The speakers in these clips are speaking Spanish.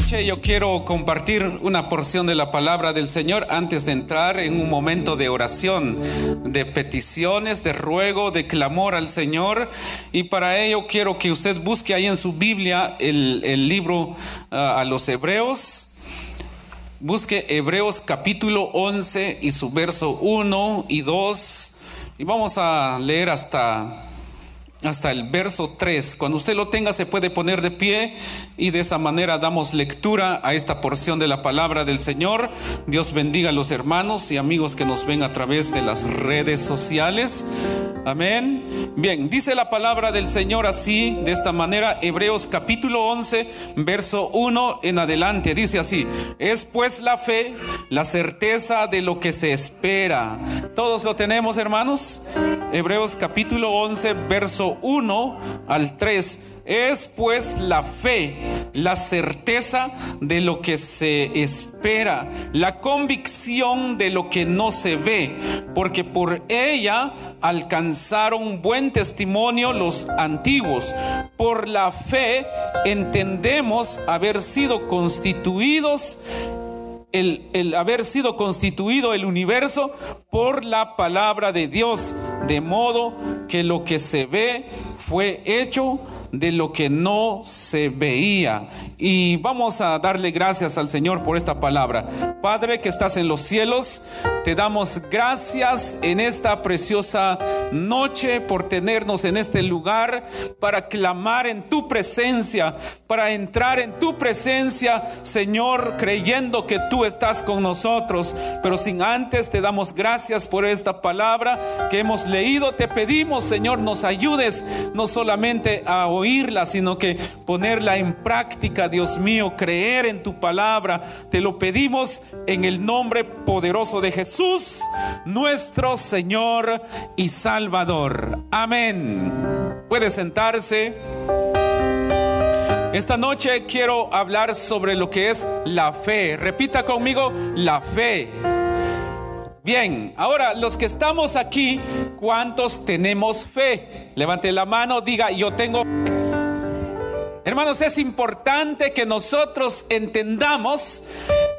Noche yo quiero compartir una porción de la palabra del Señor antes de entrar en un momento de oración, de peticiones, de ruego, de clamor al Señor. Y para ello quiero que usted busque ahí en su Biblia el, libro ah, a los Hebreos. Busque Hebreos capítulo 11 y su verso 1 y 2. Y vamos a leer hasta hasta el verso 3. Cuando usted lo tenga se puede poner de pie y de esa manera damos lectura a esta porción de la palabra del Señor. Dios bendiga a los hermanos y amigos que nos ven a través de las redes sociales. Amén. Bien, dice la palabra del Señor así, de esta manera, Hebreos capítulo 11, verso 1 en adelante. Dice así, es pues la fe, la certeza de lo que se espera. Todos lo tenemos, hermanos. Hebreos capítulo 11, verso 1 al 3. Es pues la fe, la certeza de lo que se espera, la convicción de lo que no se ve, porque por ella alcanzaron buen testimonio los antiguos. Por la fe entendemos haber sido constituidos el, el, haber sido constituido el universo por la palabra de Dios, de modo que lo que se ve fue hecho de lo que no se veía. Y vamos a darle gracias al Señor por esta palabra. Padre que estás en los cielos, te damos gracias en esta preciosa noche por tenernos en este lugar para clamar en tu presencia, para entrar en tu presencia, Señor, creyendo que tú estás con nosotros. Pero sin antes te damos gracias por esta palabra que hemos leído. Te pedimos, Señor, nos ayudes no solamente a oírla, sino que ponerla en práctica, Dios mío, creer en tu palabra. Te lo pedimos en el nombre poderoso de Jesús, nuestro Señor y Salvador. Amén. Puede sentarse. Esta noche quiero hablar sobre lo que es la fe. Repita conmigo, la fe. Bien, ahora los que estamos aquí, ¿cuántos tenemos fe? Levante la mano, diga, yo tengo fe. Hermanos, es importante que nosotros entendamos,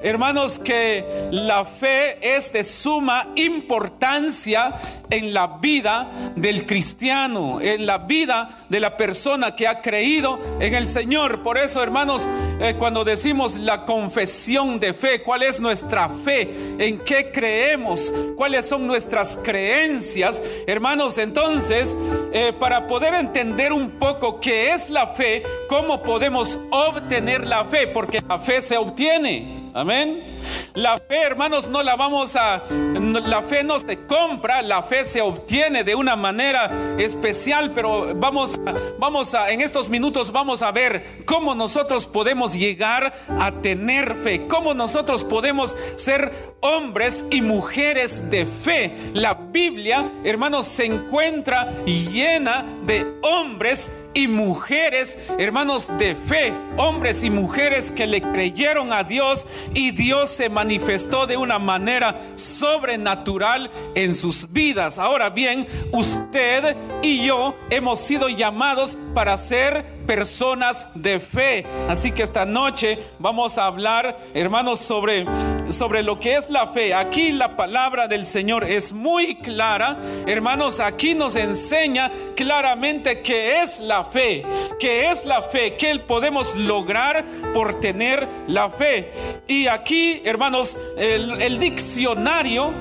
hermanos, que la fe es de suma importancia en la vida del cristiano, en la vida de la persona que ha creído en el Señor. Por eso, hermanos, eh, cuando decimos la confesión de fe, ¿cuál es nuestra fe? ¿En qué creemos? ¿Cuáles son nuestras creencias? Hermanos, entonces, eh, para poder entender un poco qué es la fe, ¿cómo podemos obtener la fe? Porque la fe se obtiene. Amén. La fe, hermanos, no la vamos a, la fe no se compra, la fe se obtiene de una manera especial, pero vamos, vamos a, en estos minutos vamos a ver cómo nosotros podemos llegar a tener fe, cómo nosotros podemos ser hombres y mujeres de fe. La Biblia, hermanos, se encuentra llena de hombres y mujeres, hermanos de fe, hombres y mujeres que le creyeron a Dios y Dios se manifestó de una manera sobrenatural en sus vidas. Ahora bien, usted y yo hemos sido llamados para ser personas de fe. Así que esta noche vamos a hablar, hermanos, sobre, sobre lo que es la fe. Aquí la palabra del Señor es muy clara. Hermanos, aquí nos enseña claramente qué es la fe, qué es la fe, qué podemos lograr por tener la fe. Y aquí, hermanos, el, diccionario,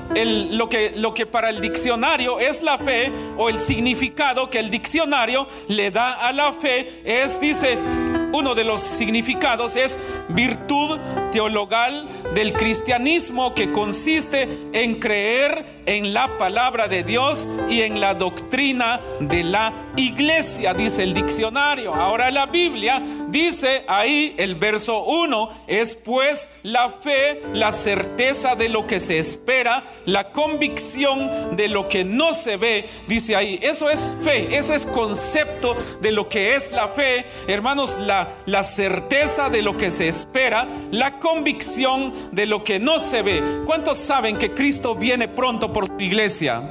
lo, que, lo que para el diccionario es la fe o el significado que el diccionario le da a la fe es, dice, uno de los significados es virtud teologal del cristianismo que consiste en creer en la palabra de Dios y en la doctrina de la iglesia, dice el diccionario. Ahora la Biblia dice ahí el verso 1, es pues la fe, la certeza de lo que se espera, la convicción de lo que no se ve, dice ahí. Eso es fe, eso es concepto de lo que es la fe. Hermanos, la, la certeza de lo que se espera, la convicción de lo que no se ve. ¿Cuántos saben que Cristo viene pronto por su iglesia?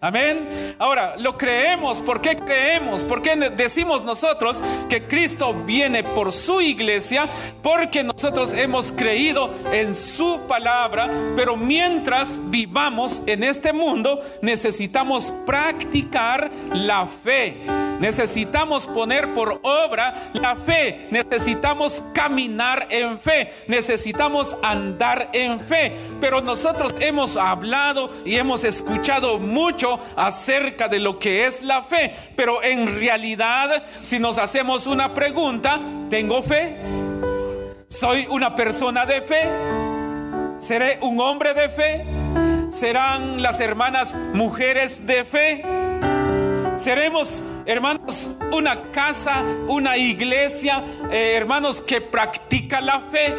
Amén. Ahora, lo creemos. ¿Por qué creemos? ¿Por qué decimos nosotros que Cristo viene por su iglesia? Porque nosotros hemos creído en su palabra. Pero mientras vivamos en este mundo, necesitamos practicar la fe. Necesitamos poner por obra la fe. Necesitamos caminar en fe. Necesitamos andar en fe. Pero nosotros hemos hablado y hemos escuchado mucho acerca de lo que es la fe. Pero en realidad, si nos hacemos una pregunta, ¿tengo fe? ¿Soy una persona de fe? ¿Seré un hombre de fe? ¿Serán las hermanas mujeres de fe? Seremos, hermanos, una casa, una iglesia, eh, hermanos, que practica la fe.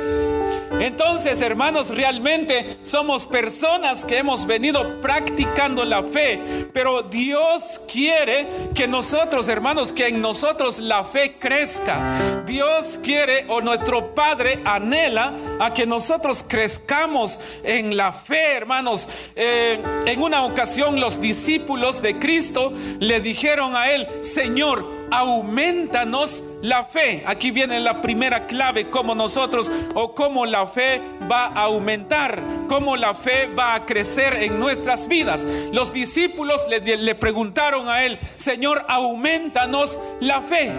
Entonces, hermanos, realmente somos personas que hemos venido practicando la fe, pero Dios quiere que nosotros, hermanos, que en nosotros la fe crezca. Dios quiere o nuestro Padre anhela a que nosotros crezcamos en la fe, hermanos. Eh, en una ocasión los discípulos de Cristo le dijeron a él, Señor, aumentanos la fe. Aquí viene la primera clave, cómo nosotros o cómo la fe va a aumentar, cómo la fe va a crecer en nuestras vidas. Los discípulos le, le preguntaron a él, Señor, aumentanos la fe.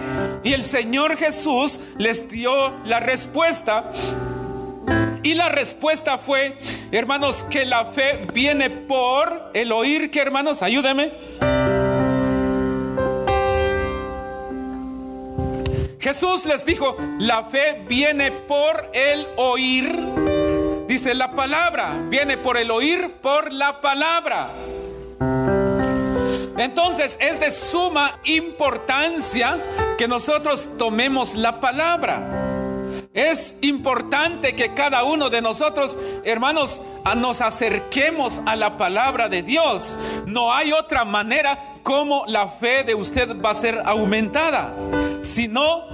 Y el Señor Jesús les dio la respuesta. Y la respuesta fue, hermanos, que la fe viene por el oír, que hermanos, ayúdenme Jesús les dijo, la fe viene por el oír. Dice la palabra, viene por el oír, por la palabra. Entonces es de suma importancia que nosotros tomemos la palabra. Es importante que cada uno de nosotros, hermanos, nos acerquemos a la palabra de Dios. No hay otra manera como la fe de usted va a ser aumentada, sino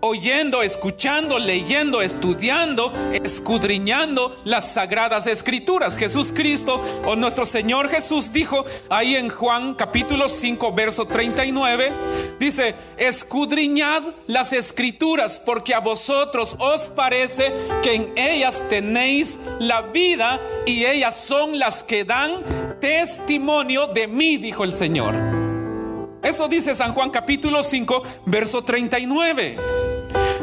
oyendo, escuchando, leyendo, estudiando, escudriñando las sagradas escrituras. Jesús Cristo o nuestro Señor Jesús dijo ahí en Juan capítulo 5 verso 39, dice, escudriñad las escrituras porque a vosotros os parece que en ellas tenéis la vida y ellas son las que dan testimonio de mí, dijo el Señor. Eso dice San Juan capítulo 5, verso 39.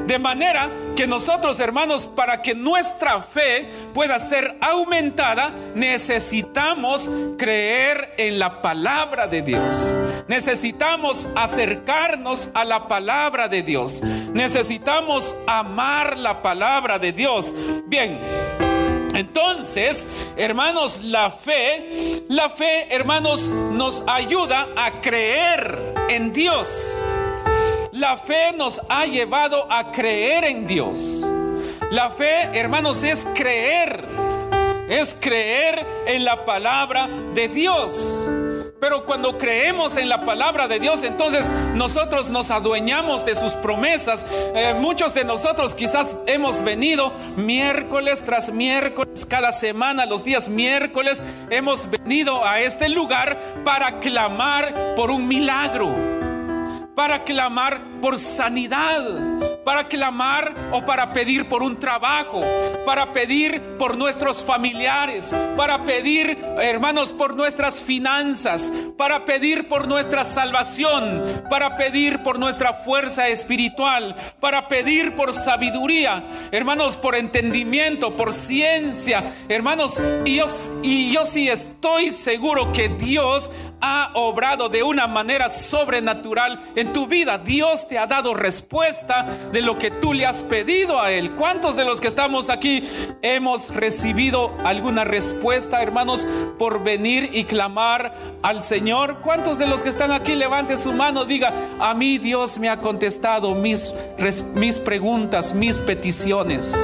De manera que nosotros, hermanos, para que nuestra fe pueda ser aumentada, necesitamos creer en la palabra de Dios. Necesitamos acercarnos a la palabra de Dios. Necesitamos amar la palabra de Dios. Bien. Entonces, hermanos, la fe, la fe, hermanos, nos ayuda a creer en Dios. La fe nos ha llevado a creer en Dios. La fe, hermanos, es creer. Es creer en la palabra de Dios. Pero cuando creemos en la palabra de Dios, entonces nosotros nos adueñamos de sus promesas. Eh, muchos de nosotros quizás hemos venido miércoles tras miércoles, cada semana, los días miércoles, hemos venido a este lugar para clamar por un milagro, para clamar por sanidad para clamar o para pedir por un trabajo, para pedir por nuestros familiares, para pedir, hermanos, por nuestras finanzas, para pedir por nuestra salvación, para pedir por nuestra fuerza espiritual, para pedir por sabiduría, hermanos, por entendimiento, por ciencia, hermanos, y yo, y yo sí estoy seguro que Dios ha obrado de una manera sobrenatural en tu vida. Dios te ha dado respuesta de lo que tú le has pedido a Él. ¿Cuántos de los que estamos aquí hemos recibido alguna respuesta, hermanos, por venir y clamar al Señor? ¿Cuántos de los que están aquí levante su mano, diga, a mí Dios me ha contestado mis, mis preguntas, mis peticiones?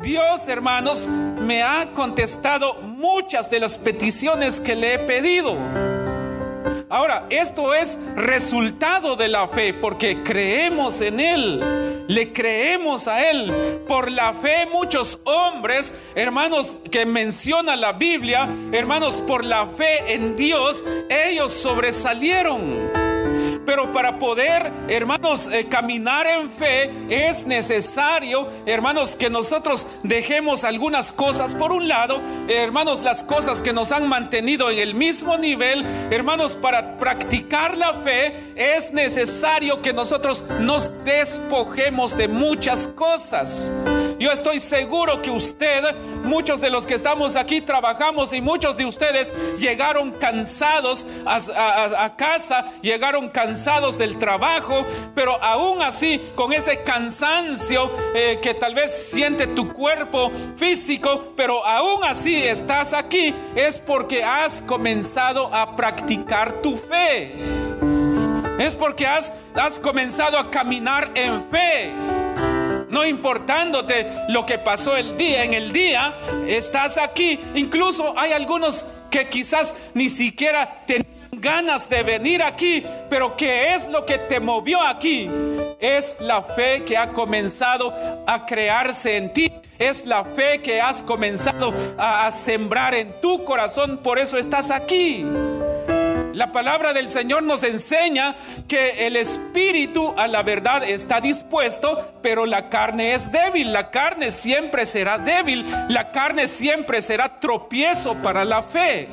Dios, hermanos, me ha contestado muchas de las peticiones que le he pedido. Ahora, esto es resultado de la fe porque creemos en Él, le creemos a Él. Por la fe muchos hombres, hermanos, que menciona la Biblia, hermanos, por la fe en Dios, ellos sobresalieron. Pero para poder, hermanos, eh, caminar en fe es necesario, hermanos, que nosotros dejemos algunas cosas por un lado, hermanos, las cosas que nos han mantenido en el mismo nivel, hermanos, para practicar la fe es necesario que nosotros nos despojemos de muchas cosas. Yo estoy seguro que usted, muchos de los que estamos aquí trabajamos y muchos de ustedes llegaron cansados a casa, llegaron cansados del trabajo, pero aún así, con ese cansancio eh, que tal vez siente tu cuerpo físico, pero aún así estás aquí, es porque has comenzado a practicar tu fe. Es porque has, has comenzado a caminar en fe no importándote lo que pasó el día, en el día estás aquí. Incluso hay algunos que quizás ni siquiera tenían ganas de venir aquí, pero ¿qué es lo que te movió aquí? Es la fe que ha comenzado a crearse en ti. Es la fe que has comenzado a, sembrar en tu corazón. Por eso estás aquí. La palabra del Señor nos enseña que el espíritu a la verdad está dispuesto, pero la carne es débil. La carne siempre será débil. La carne siempre será tropiezo para la fe.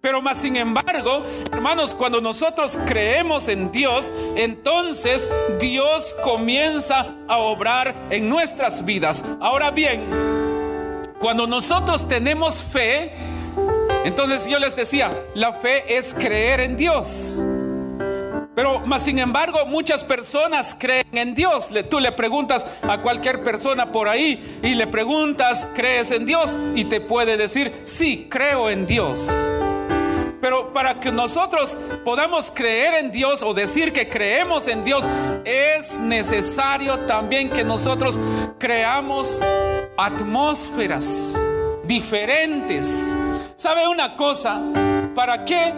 Pero más sin embargo, hermanos, cuando nosotros creemos en Dios, entonces Dios comienza a obrar en nuestras vidas. Ahora bien, cuando nosotros tenemos fe, entonces yo les decía, la fe es creer en Dios. Pero más sin embargo, muchas personas creen en Dios. tú le preguntas a cualquier persona por ahí y le preguntas, ¿crees en Dios? Y te puede decir, sí, creo en Dios. Pero para que nosotros podamos creer en Dios o decir que creemos en Dios, es necesario también que nosotros creamos atmósferas diferentes. ¿Sabe una cosa? ¿Para qué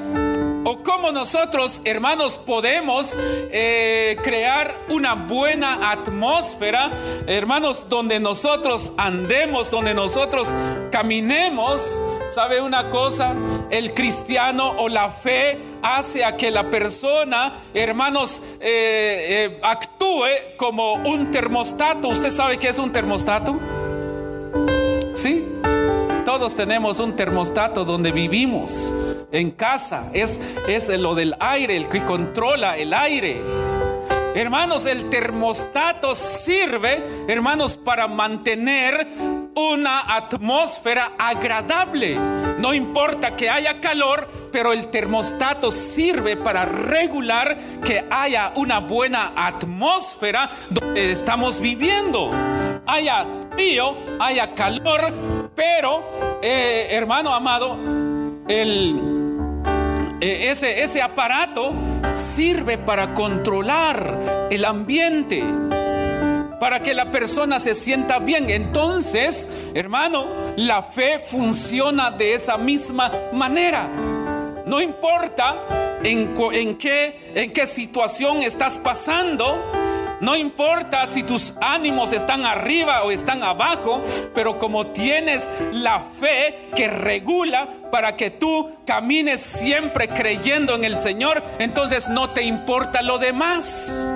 o cómo nosotros, hermanos, podemos eh, crear una buena atmósfera, hermanos, donde nosotros andemos, donde nosotros caminemos. ¿Sabe una cosa? El cristiano o la fe hace a que la persona, hermanos, eh, eh, actúe como un termostato. ¿Usted sabe qué es un termostato? ¿Sí? Todos tenemos un termostato donde vivimos, en casa. Es, es lo del aire, el que controla el aire. Hermanos, el termostato sirve, hermanos, para mantener una atmósfera agradable. No importa que haya calor, pero el termostato sirve para regular que haya una buena atmósfera donde estamos viviendo. Haya frío, haya calor, pero, eh, hermano amado, eh, ese, ese aparato sirve para controlar el ambiente para que la persona se sienta bien. Entonces, hermano, la fe funciona de esa misma manera. No importa en, qué, en qué situación estás pasando. No importa si tus ánimos están arriba o están abajo, pero como tienes la fe que regula para que tú camines siempre creyendo en el Señor, entonces no te importa lo demás.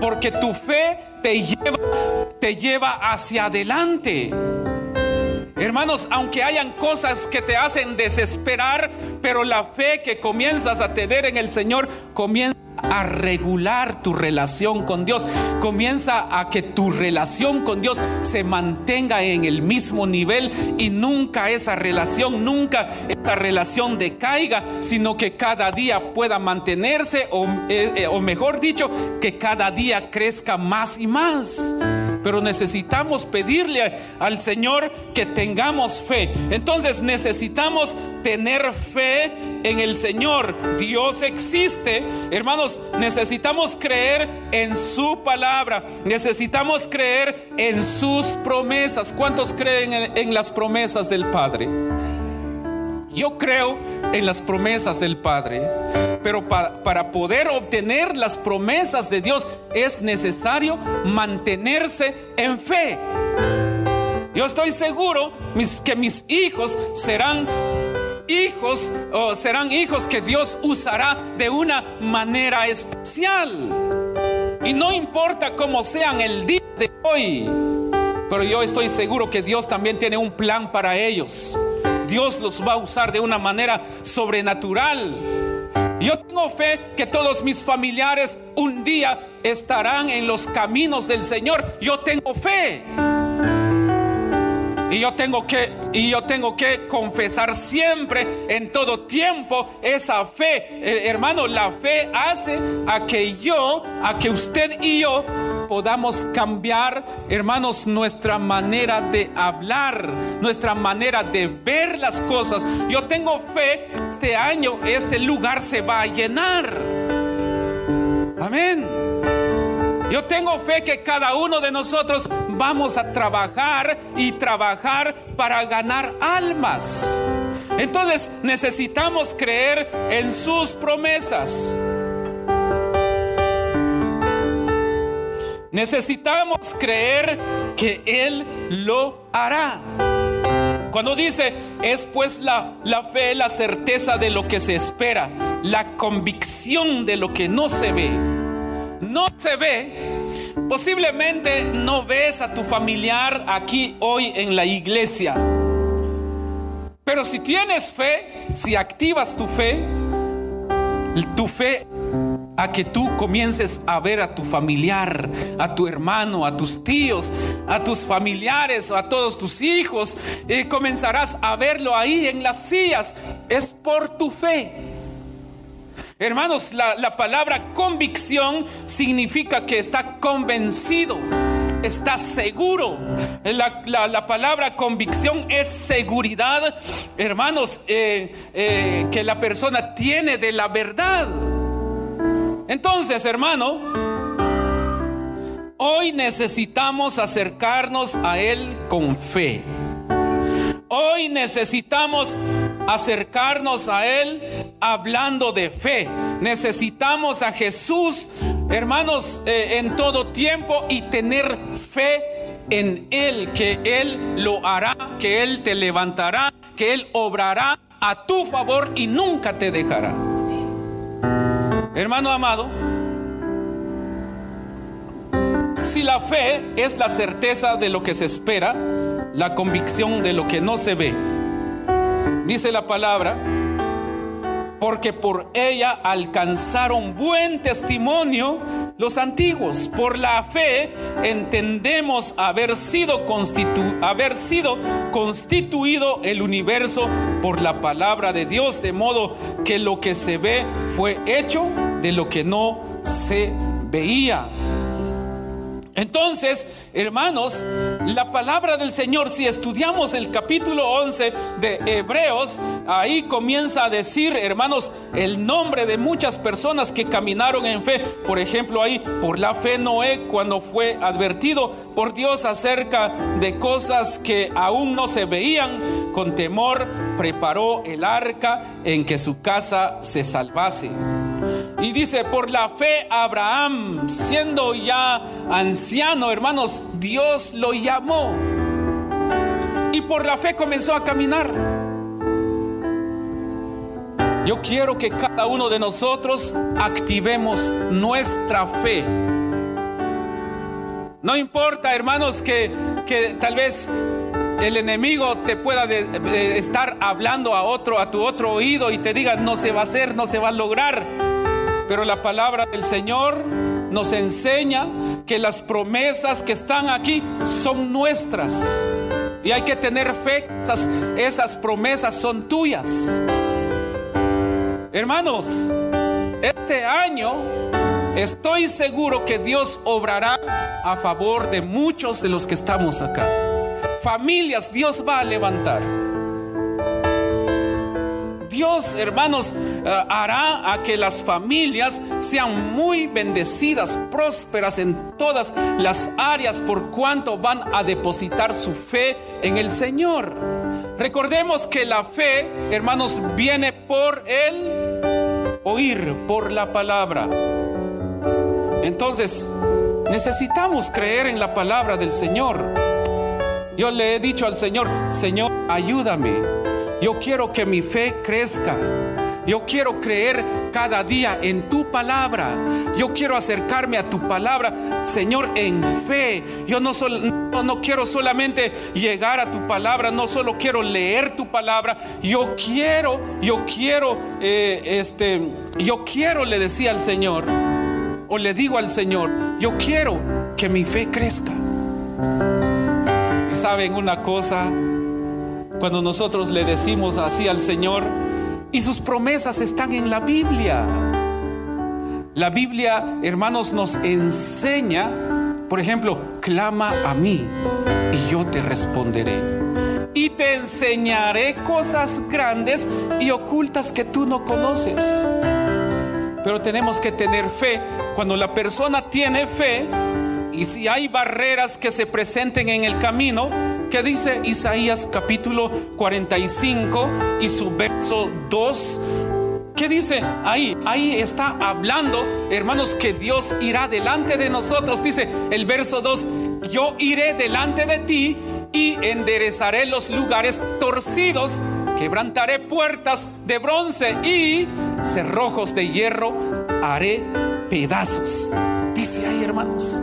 Porque tu fe te lleva, te lleva hacia adelante. Hermanos, aunque hayan cosas que te hacen desesperar, pero la fe que comienzas a tener en el Señor comienza a regular tu relación con Dios. Comienza a que tu relación con Dios se mantenga en el mismo nivel y nunca esa relación, nunca esa relación decaiga, sino que cada día pueda mantenerse o, eh, eh, o mejor dicho, que cada día crezca más y más. Pero necesitamos pedirle al Señor que tengamos fe. Entonces necesitamos tener fe en el Señor. Dios existe. Hermanos, necesitamos creer en su palabra. Necesitamos creer en sus promesas. ¿Cuántos creen en, las promesas del Padre? Yo creo en las promesas del Padre, pero para, para, poder obtener las promesas de Dios es necesario mantenerse en fe. Yo estoy seguro que mis hijos serán hijos o serán hijos que Dios usará de una manera especial. Y no importa cómo sean el día de hoy, pero yo estoy seguro que Dios también tiene un plan para ellos. Dios los va a usar de una manera sobrenatural. Yo tengo fe que todos mis familiares un día estarán en los caminos del Señor. Yo tengo fe. Y yo tengo que y yo tengo que confesar siempre en todo tiempo esa fe. Eh, hermano, la fe hace a que yo, a que usted y yo podamos cambiar, hermanos, nuestra manera de hablar, nuestra manera de ver las cosas. Yo tengo fe, este año este lugar se va a llenar. Amén. Yo tengo fe que cada uno de nosotros vamos a trabajar y trabajar para ganar almas. Entonces necesitamos creer en sus promesas. Necesitamos creer que Él lo hará. Cuando dice, es pues la, la fe, la certeza de lo que se espera, la convicción de lo que no se ve no se ve, posiblemente no ves a tu familiar aquí hoy en la iglesia. Pero si tienes fe, si activas tu fe, tu fe a que tú comiences a ver a tu familiar, a tu hermano, a tus tíos, a tus familiares, a todos tus hijos, y comenzarás a verlo ahí en las sillas. Es por tu fe. Hermanos, la, palabra convicción significa que está convencido está seguro. La, palabra convicción es seguridad, hermanos, eh, eh, que la persona tiene de la verdad. Entonces, hermano, hoy necesitamos acercarnos a Él con fe. Hoy necesitamos acercarnos a Él hablando de fe. Necesitamos a Jesús, hermanos, eh, en todo tiempo y tener fe en Él, que Él lo hará, que Él te levantará, que Él obrará a tu favor y nunca te dejará. Hermano amado, si la fe es la certeza de lo que se espera, la convicción de lo que no se ve. Dice la palabra, porque por ella alcanzaron buen testimonio los antiguos. Por la fe entendemos haber sido, haber sido constituido el universo por la palabra de Dios, de modo que lo que se ve fue hecho de lo que no se veía. Entonces, hermanos, la palabra del Señor, si estudiamos el capítulo 11 de Hebreos, ahí comienza a decir, hermanos, el nombre de muchas personas que caminaron en fe. Por ejemplo, ahí, por la fe Noé, cuando fue advertido por Dios acerca de cosas que aún no se veían, con temor preparó el arca en que su casa se salvase. Y dice, por la fe Abraham, siendo ya anciano, hermanos, Dios lo llamó. Y por la fe comenzó a caminar. Yo quiero que cada uno de nosotros activemos nuestra fe. No importa, hermanos, que, que tal vez el enemigo te pueda estar hablando a otro, a tu otro oído y te diga, no se va a hacer, no se va a lograr. Pero la palabra del Señor nos enseña que las promesas que están aquí son nuestras. Y hay que tener fe, esas, esas promesas son tuyas. Hermanos, este año estoy seguro que Dios obrará a favor de muchos de los que estamos acá. Familias Dios va a levantar. Dios, hermanos, eh, hará a que las familias sean muy bendecidas, prósperas en todas las áreas por cuanto van a depositar su fe en el Señor. Recordemos que la fe, hermanos, viene por el oír, por la palabra. Entonces, necesitamos creer en la palabra del Señor. Yo le he dicho al Señor, Señor, ayúdame yo quiero que mi fe crezca. Yo quiero creer cada día en tu palabra. Yo quiero acercarme a tu palabra, Señor, en fe. Yo no, no, quiero solamente llegar a tu palabra, no solo quiero leer tu palabra. Yo quiero, yo quiero, eh, este, yo quiero, le decía al Señor, o le digo al Señor, yo quiero que mi fe crezca. Y saben una cosa, cuando nosotros le decimos así al Señor, y sus promesas están en la Biblia. La Biblia, hermanos, nos enseña, por ejemplo, clama a mí y yo te responderé. Y te enseñaré cosas grandes y ocultas que tú no conoces. Pero tenemos que tener fe. Cuando la persona tiene fe, y si hay barreras que se presenten en el camino, ¿Qué dice Isaías capítulo 45 y su verso 2? ¿Qué dice ahí? Ahí está hablando, hermanos, que Dios irá delante de nosotros. Dice el verso 2, yo iré delante de ti y enderezaré los lugares torcidos, quebrantaré puertas de bronce y cerrojos de hierro haré pedazos. Dice ahí, hermanos.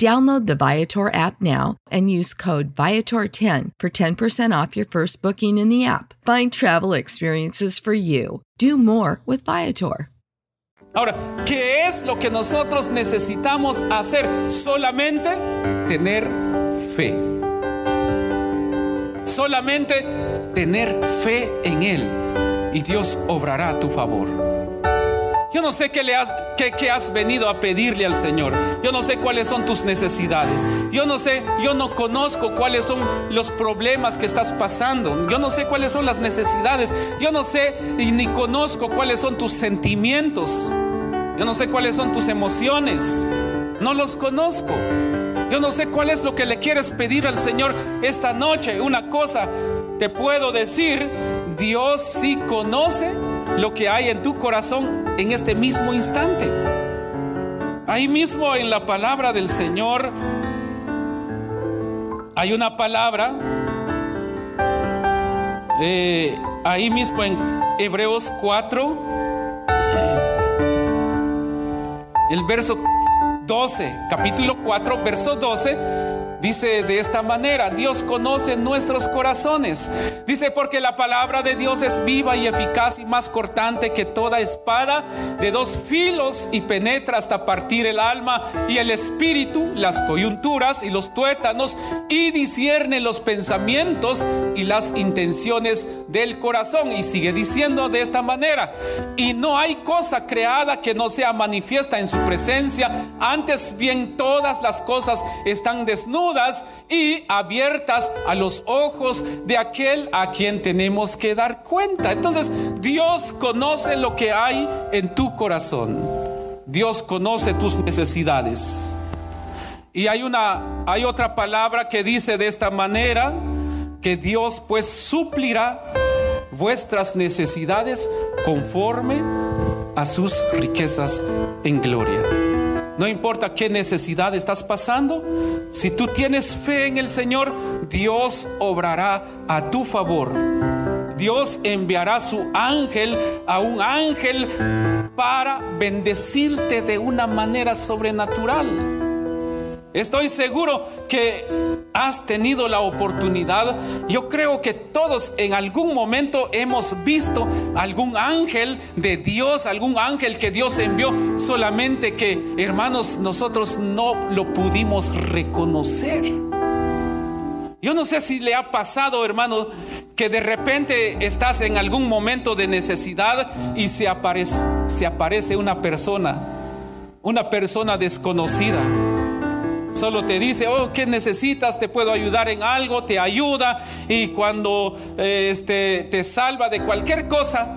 Download the Viator app now and use code Viator10 for 10% off your first booking in the app. Find travel experiences for you. Do more with Viator. Ahora, ¿qué es lo que nosotros necesitamos hacer? Solamente tener fe. Solamente tener fe en Él y Dios obrará a tu favor. Yo no sé qué, le has, qué, has venido a pedirle al Señor. Yo no sé cuáles son tus necesidades. Yo no sé, yo no conozco cuáles son los problemas que estás pasando. Yo no sé cuáles son las necesidades. Yo no sé ni conozco cuáles son tus sentimientos. Yo no sé cuáles son tus emociones. No los conozco. Yo no sé cuál es lo que le quieres pedir al Señor esta noche. Una cosa te puedo decir, Dios sí conoce lo que hay en tu corazón en este mismo instante. Ahí mismo en la palabra del Señor hay una palabra, eh, ahí mismo en Hebreos 4, el verso 12, capítulo 4, verso 12 Dice de esta manera, Dios conoce nuestros corazones. Dice porque la palabra de Dios es viva y eficaz y más cortante que toda espada de dos filos y penetra hasta partir el alma y el espíritu, las coyunturas y los tuétanos y discierne los pensamientos y las intenciones del corazón. Y sigue diciendo de esta manera, y no hay cosa creada que no sea manifiesta en su presencia, antes bien todas las cosas están desnudas y abiertas a los ojos de aquel a quien tenemos que dar cuenta. Entonces, Dios conoce lo que hay en tu corazón. Dios conoce tus necesidades. Y hay una hay otra palabra que dice de esta manera que Dios pues suplirá vuestras necesidades conforme a sus riquezas en gloria. No importa qué necesidad estás pasando, si tú tienes fe en el Señor, Dios obrará a tu favor. Dios enviará su ángel a un ángel para bendecirte de una manera sobrenatural. Estoy seguro que has tenido la oportunidad. Yo creo que todos en algún momento hemos visto algún ángel de Dios, algún ángel que Dios envió, solamente que, hermanos, nosotros no lo pudimos reconocer. Yo no sé si le ha pasado, hermano, que de repente estás en algún momento de necesidad y se aparece, se aparece una persona, una persona desconocida Solo te dice, oh, ¿qué necesitas? Te puedo ayudar en algo, te ayuda. Y cuando eh, este, te salva de cualquier cosa,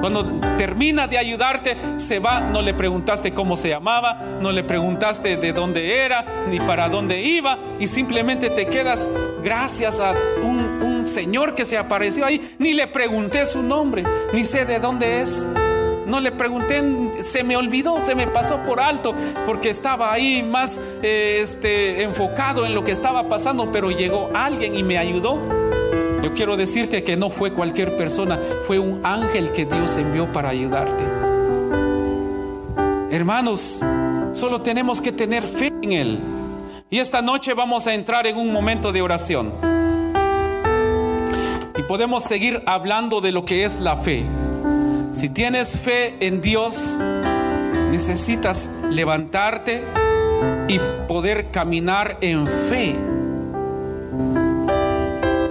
cuando termina de ayudarte, se va. No le preguntaste cómo se llamaba, no le preguntaste de dónde era, ni para dónde iba. Y simplemente te quedas gracias a un, un señor que se apareció ahí. Ni le pregunté su nombre, ni sé de dónde es. No le pregunté, se me olvidó, se me pasó por alto, porque estaba ahí más eh, este, enfocado en lo que estaba pasando, pero llegó alguien y me ayudó. Yo quiero decirte que no fue cualquier persona, fue un ángel que Dios envió para ayudarte. Hermanos, solo tenemos que tener fe en Él. Y esta noche vamos a entrar en un momento de oración. Y podemos seguir hablando de lo que es la fe. Si tienes fe en Dios, necesitas levantarte y poder caminar en fe.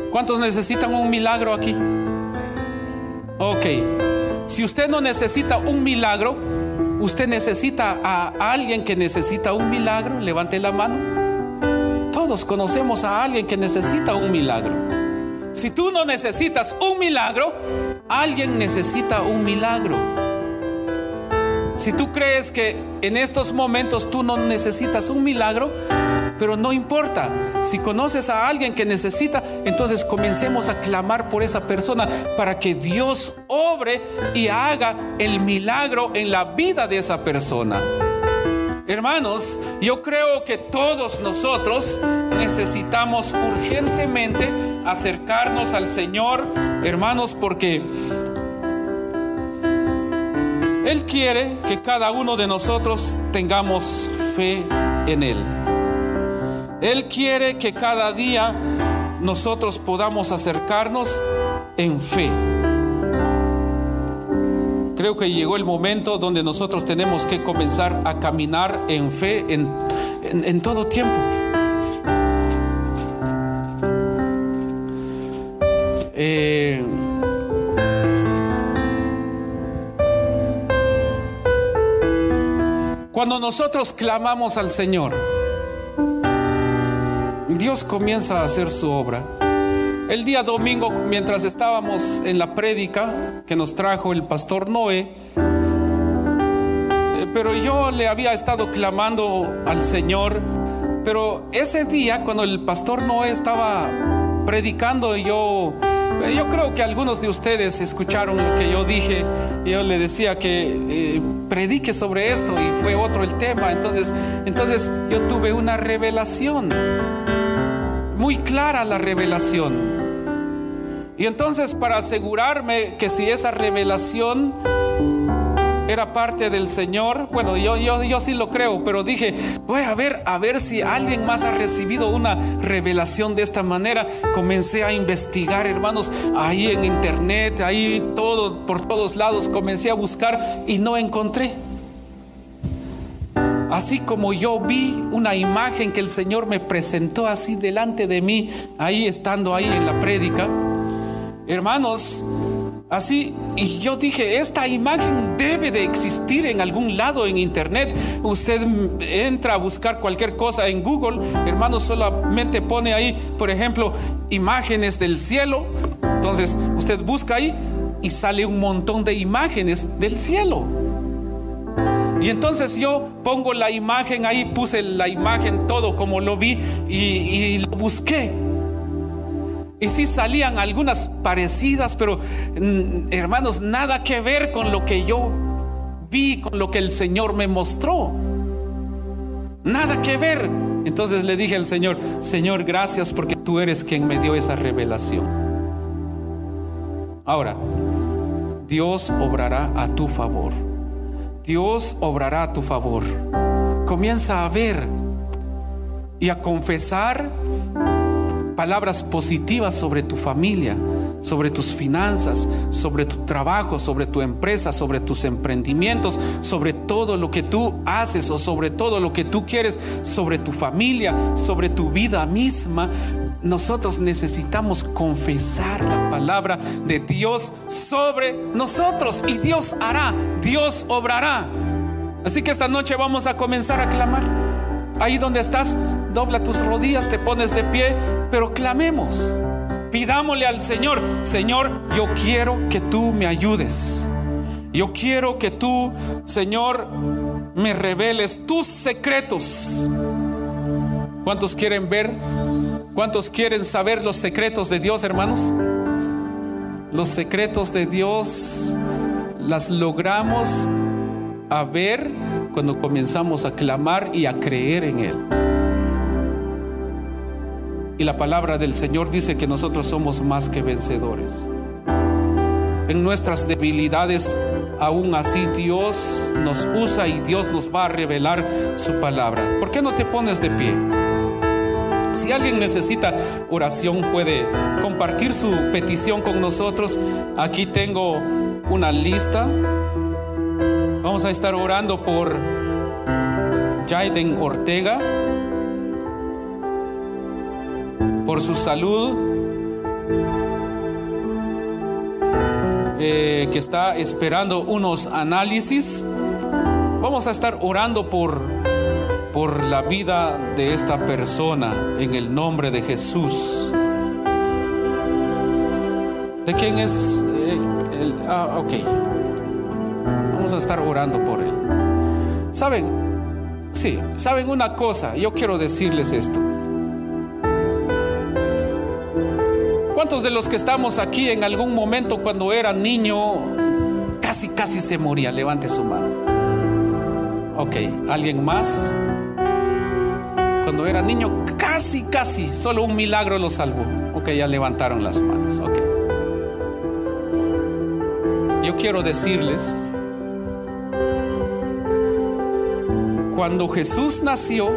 ¿Cuántos necesitan un milagro aquí? Ok. Si usted no necesita un milagro, usted necesita a alguien que necesita un milagro, levante la mano. Todos conocemos a alguien que necesita un milagro. Si tú no necesitas un milagro, alguien necesita un milagro. Si tú crees que en estos momentos tú no necesitas un milagro, pero no importa. Si conoces a alguien que necesita, entonces comencemos a clamar por esa persona para que Dios obre y haga el milagro en la vida de esa persona. Hermanos, yo creo que todos nosotros necesitamos urgentemente acercarnos al Señor, hermanos, porque Él quiere que cada uno de nosotros tengamos fe en Él. Él quiere que cada día nosotros podamos acercarnos en fe. Creo que llegó el momento donde nosotros tenemos que comenzar a caminar en fe en, todo tiempo. Eh, cuando nosotros clamamos al Señor, Dios comienza a hacer su obra. El día domingo, mientras estábamos en la prédica que nos trajo el pastor Noé, eh, pero yo le había estado clamando al Señor, pero ese día cuando el pastor Noé estaba predicando, yo, eh, yo creo que algunos de ustedes escucharon lo que yo dije, yo le decía que eh, predique sobre esto y fue otro el tema, entonces, entonces yo tuve una revelación, muy clara la revelación. Y entonces para asegurarme que si esa revelación era parte del Señor, bueno, yo, sí lo creo, pero dije, voy a ver, a ver si alguien más ha recibido una revelación de esta manera. Comencé a investigar, hermanos, ahí en internet, ahí todo, por todos lados, comencé a buscar y no encontré. Así como yo vi una imagen que el Señor me presentó así delante de mí, ahí estando ahí en la prédica, Hermanos, Así, y yo dije, esta imagen debe de existir en algún lado en internet. Usted entra a buscar cualquier cosa en Google, hermanos, solamente pone ahí, por ejemplo, imágenes del cielo. Entonces, usted busca ahí y sale un montón de imágenes del cielo. Y entonces yo pongo la imagen ahí, puse la imagen todo como lo vi y, y lo busqué. Y sí salían algunas parecidas, pero mm, hermanos, nada que ver con lo que yo vi, con lo que el Señor me mostró. Nada que ver. Entonces le dije al Señor, Señor, gracias porque tú eres quien me dio esa revelación. Ahora, Dios obrará a tu favor. Dios obrará a tu favor. Comienza a ver y a confesar palabras positivas sobre tu familia, sobre tus finanzas, sobre tu trabajo, sobre tu empresa, sobre tus emprendimientos, sobre todo lo que tú haces o sobre todo lo que tú quieres, sobre tu familia, sobre tu vida misma. Nosotros necesitamos confesar la palabra de Dios sobre nosotros y Dios hará, Dios obrará. Así que esta noche vamos a comenzar a clamar. Ahí donde estás, dobla tus rodillas, te pones de pie, pero clamemos. Pidámosle al Señor, Señor, yo quiero que tú me ayudes. Yo quiero que tú, Señor, me reveles tus secretos. ¿Cuántos quieren ver? ¿Cuántos quieren saber los secretos de Dios, hermanos? Los secretos de Dios las logramos a ver cuando comenzamos a clamar y a creer en Él. Y la palabra del Señor dice que nosotros somos más que vencedores. En nuestras debilidades, aún así Dios nos usa y Dios nos va a revelar su palabra. ¿Por qué no te pones de pie? Si alguien necesita oración, puede compartir su petición con nosotros. Aquí tengo una lista. Vamos a estar orando por Jaiden Ortega por su salud, eh, que está esperando unos análisis. Vamos a estar orando por, por la vida de esta persona en el nombre de Jesús. ¿De quién es? Eh, ah, ok. Vamos a estar orando por él. ¿Saben? Sí, saben una cosa, yo quiero decirles esto. ¿Cuántos de los que estamos aquí en algún momento cuando era niño casi casi se moría? Levante su mano. Ok, ¿alguien más? Cuando era niño casi casi, solo un milagro lo salvó. Ok, ya levantaron las manos. Ok. Yo quiero decirles, cuando Jesús nació,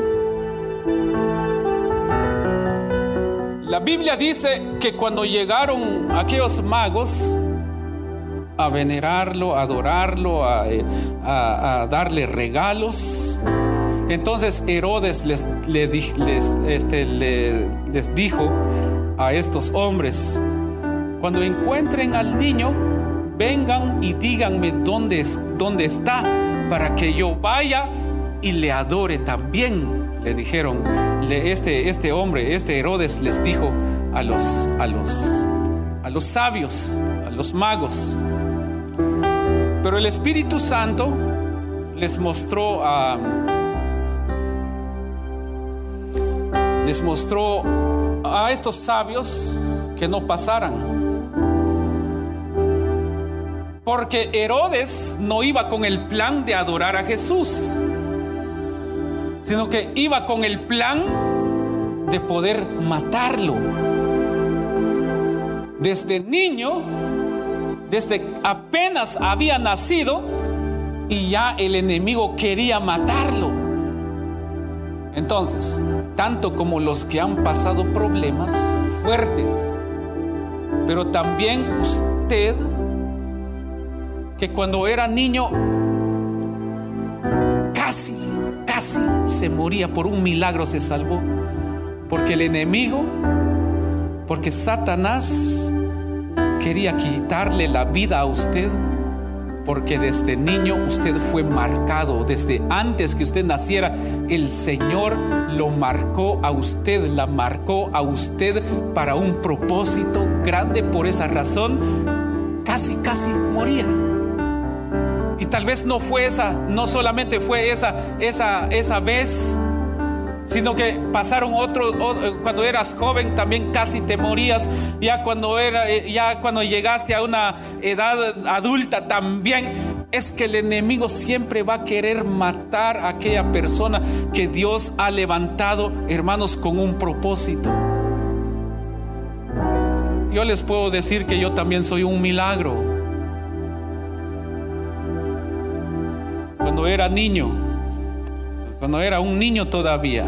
La Biblia dice que cuando llegaron aquellos magos a venerarlo, a adorarlo, a, eh, darle regalos, entonces Herodes les, este, les dijo a estos hombres, cuando encuentren al niño, vengan y díganme dónde, dónde está, para que yo vaya y le adore también le dijeron, este, este hombre, este Herodes les dijo a los, a los, a los sabios, a los magos. Pero el Espíritu Santo les mostró a, les mostró a estos sabios que no pasaran. Porque Herodes no iba con el plan de adorar a Jesús sino que iba con el plan de poder matarlo. Desde niño, desde apenas había nacido, y ya el enemigo quería matarlo. Entonces, tanto como los que han pasado problemas fuertes, pero también usted, que cuando era niño casi se moría, por un milagro se salvó. Porque el enemigo, porque Satanás quería quitarle la vida a usted. Porque desde niño usted fue marcado, desde antes que usted naciera, el Señor lo marcó a usted, la marcó a usted para un propósito grande. Por esa razón, casi, casi moría. Y tal vez no fue esa, no solamente fue esa, esa, esa vez, sino que pasaron otro, cuando eras joven también casi te morías, ya cuando era, eh, ya cuando llegaste a una edad adulta también. Es que el enemigo siempre va a querer matar a aquella persona que Dios ha levantado, hermanos, con un propósito. Yo les puedo decir que yo también soy un milagro. Cuando era niño, cuando era un niño todavía,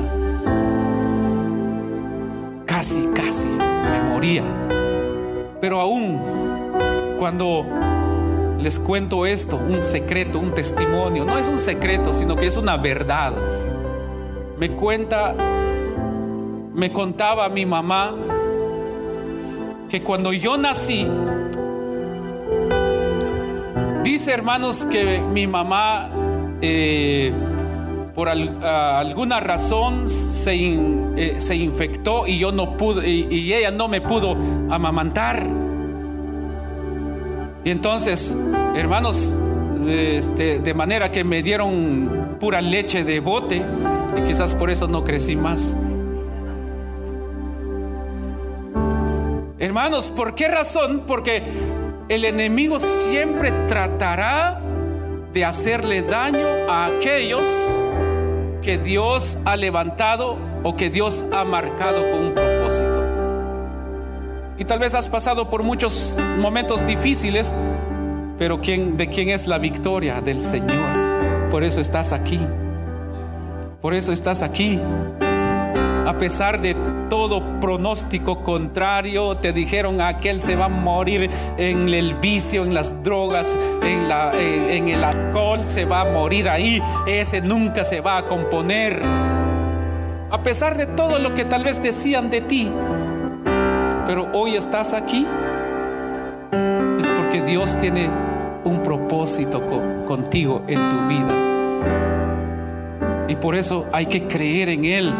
casi, casi me moría. Pero aún cuando les cuento esto, un secreto, un testimonio, no es un secreto, sino que es una verdad. Me cuenta, me contaba mi mamá que cuando yo nací, dice hermanos que mi mamá eh, por alguna razón se, eh, se, infectó y yo no pude y, ella no me pudo amamantar. Y entonces, hermanos, este, de manera que me dieron pura leche de bote y quizás por eso no crecí más. Hermanos, ¿por qué razón? Porque el enemigo siempre tratará de hacerle daño a aquellos que Dios ha levantado o que Dios ha marcado con un propósito. Y tal vez has pasado por muchos momentos difíciles, pero ¿quién, ¿de quién es la victoria? Del Señor. Por eso estás aquí. Por eso estás aquí a pesar de todo pronóstico contrario, te dijeron aquel se va a morir en el vicio, en las drogas, en, la, en, el alcohol, se va a morir ahí, ese nunca se va a componer. A pesar de todo lo que tal vez decían de ti, pero hoy estás aquí, es porque Dios tiene un propósito contigo en tu vida. Y por eso hay que creer en Él.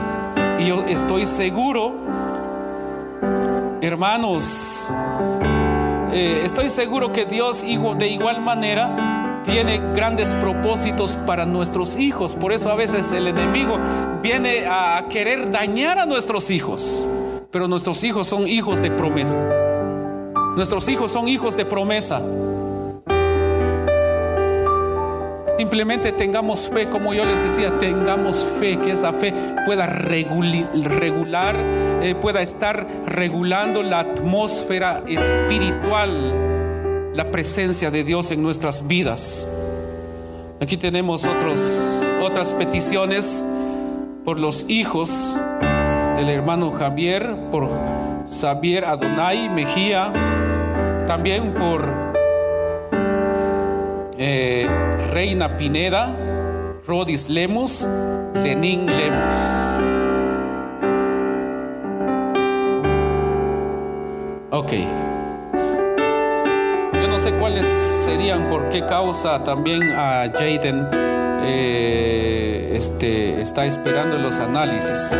Y yo estoy seguro, hermanos, eh, estoy seguro que Dios de igual manera tiene grandes propósitos para nuestros hijos. Por eso a veces el enemigo viene a querer dañar a nuestros hijos. Pero nuestros hijos son hijos de promesa. Nuestros hijos son hijos de promesa. Simplemente tengamos fe, como yo les decía, tengamos fe, que esa fe pueda regular, eh, pueda estar regulando la atmósfera espiritual, la presencia de Dios en nuestras vidas. Aquí tenemos otros, otras peticiones por los hijos del hermano Javier, por Xavier Adonai Mejía, también por eh, Reina Pineda, Rodis Lemos, Lenín Lemos. Ok. Yo no sé cuáles serían, por qué causa también a Jaden eh, este, está esperando los análisis.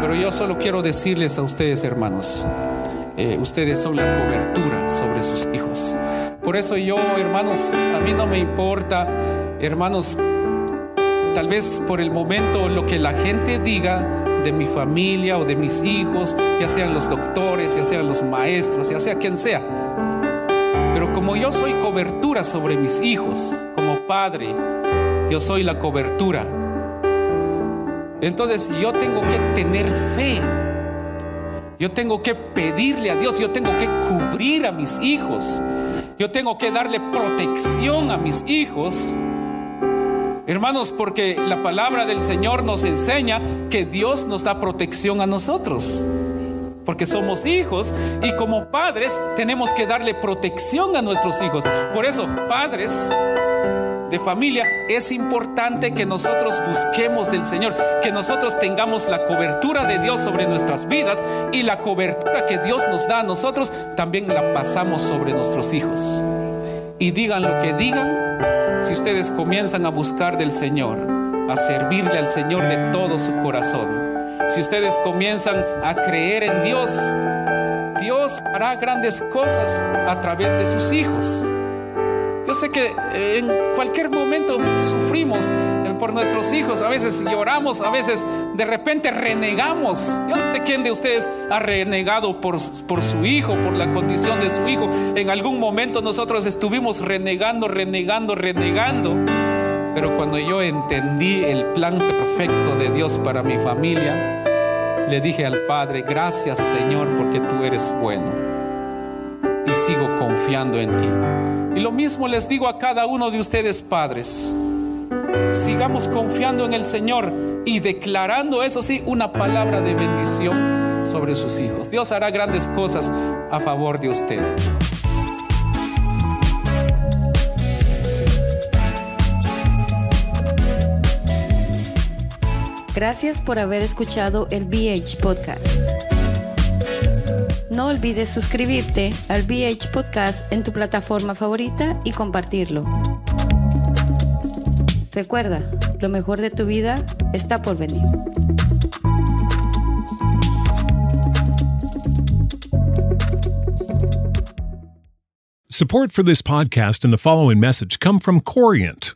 Pero yo solo quiero decirles a ustedes, hermanos, eh, ustedes son la cobertura sobre sus hijos. Por eso yo, hermanos, a mí no me importa, hermanos, tal vez por el momento lo que la gente diga de mi familia o de mis hijos, ya sean los doctores, ya sean los maestros, ya sea quien sea. Pero como yo soy cobertura sobre mis hijos, como padre, yo soy la cobertura. Entonces yo tengo que tener fe. Yo tengo que pedirle a Dios, yo tengo que cubrir a mis hijos. Yo tengo que darle protección a mis hijos. Hermanos, porque la palabra del Señor nos enseña que Dios nos da protección a nosotros. Porque somos hijos y como padres tenemos que darle protección a nuestros hijos. Por eso, padres, de familia, es importante que nosotros busquemos del Señor, que nosotros tengamos la cobertura de Dios sobre nuestras vidas y la cobertura que Dios nos da a nosotros también la pasamos sobre nuestros hijos. Y digan lo que digan, si ustedes comienzan a buscar del Señor, a servirle al Señor de todo su corazón, si ustedes comienzan a creer en Dios, Dios hará grandes cosas a través de sus hijos. Yo sé que eh, en cualquier momento sufrimos eh, por nuestros hijos, a veces lloramos, a veces de repente renegamos. Yo no sé quién de ustedes ha renegado por, por su hijo, por la condición de su hijo. En algún momento nosotros estuvimos renegando, renegando, renegando. Pero cuando yo entendí el plan perfecto de Dios para mi familia, le dije al Padre, gracias Señor porque tú eres bueno. Sigo confiando en ti. Y lo mismo les digo a cada uno de ustedes, padres. Sigamos confiando en el Señor y declarando, eso sí, una palabra de bendición sobre sus hijos. Dios hará grandes cosas a favor de ustedes. Gracias por haber escuchado el BH Podcast. No olvides suscribirte al BH Podcast en tu plataforma favorita y compartirlo. Recuerda, lo mejor de tu vida está por venir. Support for this podcast and the following message come from Corient